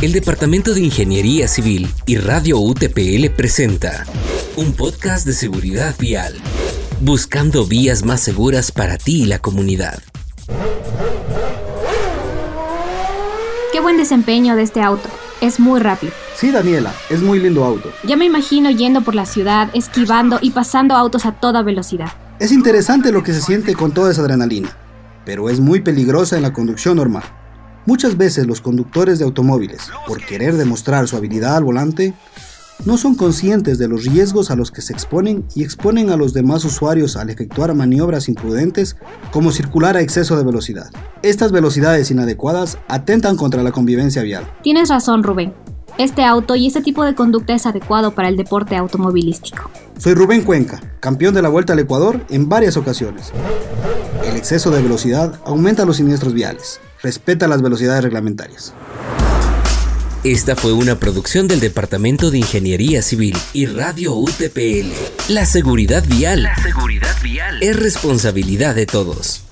El Departamento de Ingeniería Civil y Radio UTPL presenta un podcast de seguridad vial, buscando vías más seguras para ti y la comunidad. Qué buen desempeño de este auto. Es muy rápido. Sí, Daniela, es muy lindo auto. Ya me imagino yendo por la ciudad, esquivando y pasando autos a toda velocidad. Es interesante lo que se siente con toda esa adrenalina, pero es muy peligrosa en la conducción normal. Muchas veces los conductores de automóviles, por querer demostrar su habilidad al volante, no son conscientes de los riesgos a los que se exponen y exponen a los demás usuarios al efectuar maniobras imprudentes como circular a exceso de velocidad. Estas velocidades inadecuadas atentan contra la convivencia vial. Tienes razón, Rubén. Este auto y este tipo de conducta es adecuado para el deporte automovilístico. Soy Rubén Cuenca, campeón de la Vuelta al Ecuador en varias ocasiones. El exceso de velocidad aumenta los siniestros viales. Respeta las velocidades reglamentarias. Esta fue una producción del Departamento de Ingeniería Civil y Radio UTPL. La seguridad vial. La seguridad vial es responsabilidad de todos.